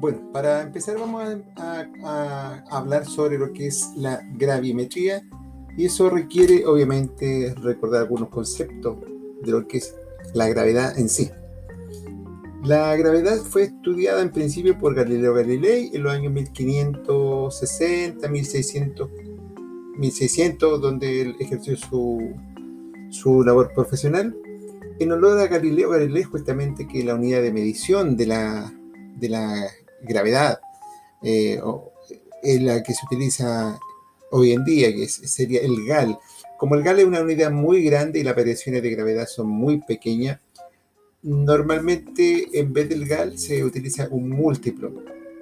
Bueno, para empezar vamos a, hablar sobre lo que es la gravimetría y eso requiere obviamente recordar algunos conceptos de lo que es la gravedad en sí. La gravedad fue estudiada en principio por Galileo Galilei en los años 1560, 1600, 1600 donde él ejerció su, su labor profesional. En honor a Galileo Galilei, justamente que la unidad de medición de la, de la gravedad eh, es la que se utiliza hoy en día, que sería el GAL. Como el GAL es una unidad muy grande y las variaciones de gravedad son muy pequeñas, Normalmente en vez del GAL se utiliza un múltiplo,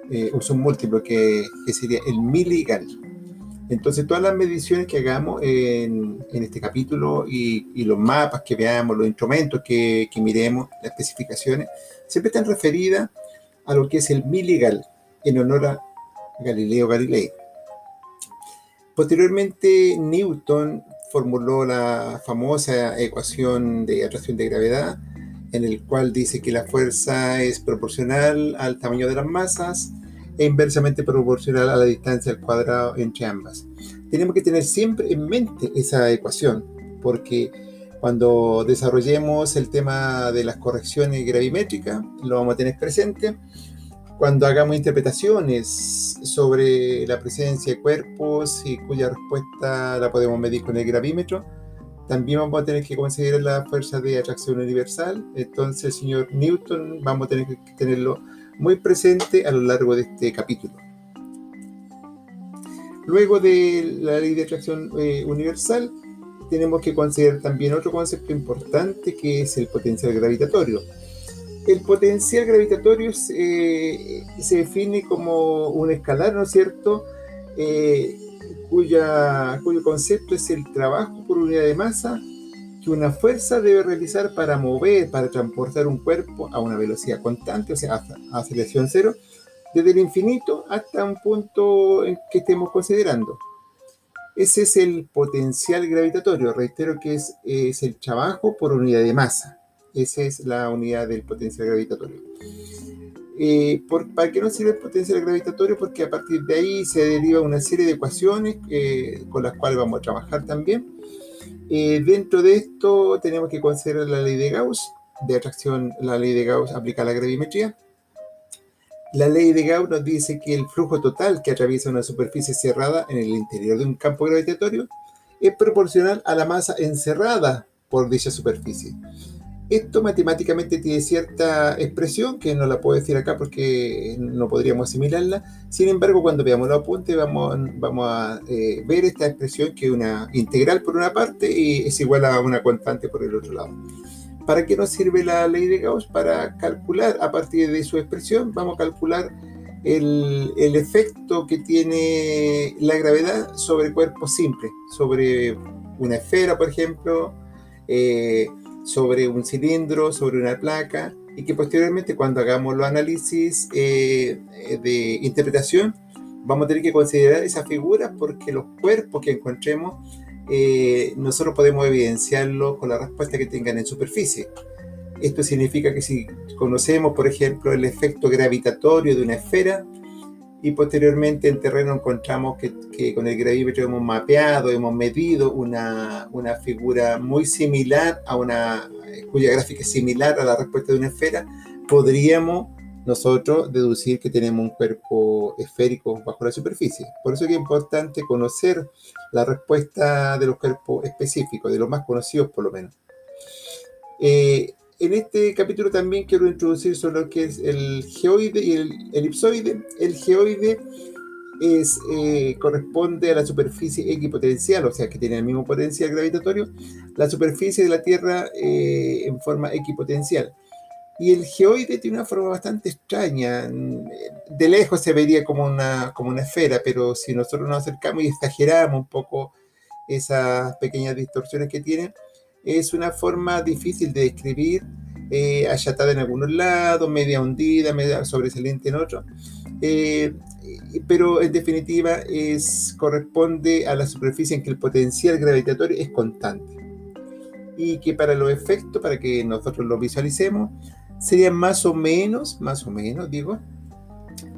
eh, usa un múltiplo que, sería el miligal. Entonces todas las mediciones que hagamos en, este capítulo y, los mapas que veamos, los instrumentos que, miremos, las especificaciones, siempre están referidas a lo que es el miligal, en honor a Galileo Galilei. Posteriormente, Newton formuló la famosa ecuación de atracción de gravedad, en el cual dice que la fuerza es proporcional al tamaño de las masas e inversamente proporcional a la distancia al cuadrado entre ambas. Tenemos que tener siempre en mente esa ecuación, porque cuando desarrollemos el tema de las correcciones gravimétricas, lo vamos a tener presente. Cuando hagamos interpretaciones sobre la presencia de cuerpos y cuya respuesta la podemos medir con el gravímetro, también vamos a tener que considerar la fuerza de atracción universal. Entonces, señor Newton vamos a tener que tenerlo muy presente a lo largo de este capítulo. Luego de la ley de atracción eh, universal, tenemos que considerar también otro concepto importante que es el potencial gravitatorio. El potencial gravitatorio se define como un escalar, ¿no es cierto? Eh, cuyo concepto es el trabajo por unidad de masa que una fuerza debe realizar para mover, para transportar un cuerpo a una velocidad constante, o sea, a aceleración cero, desde el infinito hasta un punto en que estemos considerando. Ese es el potencial gravitatorio, reitero que es, es el trabajo por unidad de masa. Esa es la unidad del potencial gravitatorio. Eh, ¿Para qué nos sirve el potencial gravitatorio? Porque a partir de ahí se deriva una serie de ecuaciones eh, con las cuales vamos a trabajar también. Eh, dentro de esto tenemos que considerar la ley de Gauss, de atracción, la ley de Gauss aplica a la gravimetría. La ley de Gauss nos dice que el flujo total que atraviesa una superficie cerrada en el interior de un campo gravitatorio es proporcional a la masa encerrada por dicha superficie. Esto matemáticamente tiene cierta expresión que no la puedo decir acá porque no podríamos asimilarla. Sin embargo, cuando veamos los apuntes vamos, vamos a eh, ver esta expresión que es una integral por una parte y es igual a una constante por el otro lado. ¿Para qué nos sirve la ley de Gauss? Para calcular a partir de su expresión, vamos a calcular el, efecto que tiene la gravedad sobre cuerpos simples, sobre una esfera, por ejemplo. Eh, sobre un cilindro, sobre una placa, y que posteriormente cuando hagamos los análisis eh, de interpretación, vamos a tener que considerar esas figuras porque los cuerpos que encontremos, eh, nosotros podemos evidenciarlo con la respuesta que tengan en superficie. Esto significa que si conocemos, por ejemplo, el efecto gravitatorio de una esfera, y posteriormente en terreno encontramos que, con el gravímetro hemos mapeado, hemos medido una, una, figura muy similar a una, cuya gráfica es similar a la respuesta de una esfera, podríamos nosotros deducir que tenemos un cuerpo esférico bajo la superficie. Por eso es que es importante conocer la respuesta de los cuerpos específicos, de los más conocidos por lo menos. Eh, en este capítulo también quiero introducir sobre lo que es el geoide y el elipsoide. El geoide es, eh, corresponde a la superficie equipotencial, o sea que tiene el mismo potencial gravitatorio, la superficie de la Tierra eh, en forma equipotencial. Y el geoide tiene una forma bastante extraña. De lejos se vería como una, como una esfera, pero si nosotros nos acercamos y exageramos un poco esas pequeñas distorsiones que tiene, es una forma difícil de describir, eh, achatada en algunos lados, media hundida, media sobresaliente en otros, eh, pero en definitiva es, corresponde a la superficie en que el potencial gravitatorio es constante y que para los efectos, para que nosotros lo visualicemos, sería más o menos, más o menos, digo,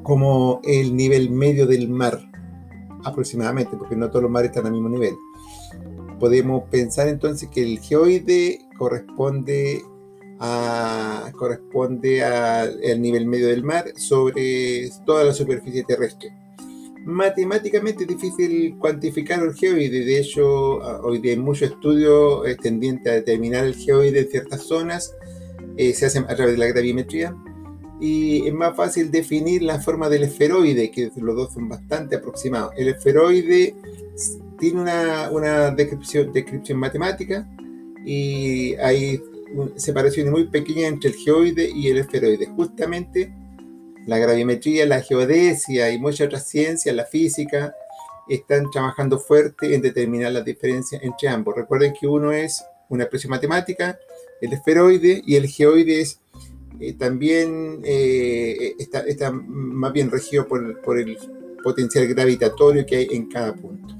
como el nivel medio del mar, aproximadamente, porque no todos los mares están al mismo nivel. Podemos pensar entonces que el geoide corresponde a, corresponde al nivel medio del mar sobre toda la superficie terrestre. Matemáticamente es difícil cuantificar el geoide, de hecho hoy día hay muchos estudios tendientes a determinar el geoide en ciertas zonas, eh, se hacen a través de la gravimetría, y es más fácil definir la forma del esferoide, que los dos son bastante aproximados. El esferoide tiene una, una descripción, descripción matemática y hay separaciones muy pequeñas entre el geoide y el esferoide. Justamente la gravimetría, la geodesia y muchas otras ciencias, la física, están trabajando fuerte en determinar las diferencias entre ambos. Recuerden que uno es una expresión matemática, el esferoide, y el geoide es eh, también eh, está, está, más bien regido por, por el potencial gravitatorio que hay en cada punto.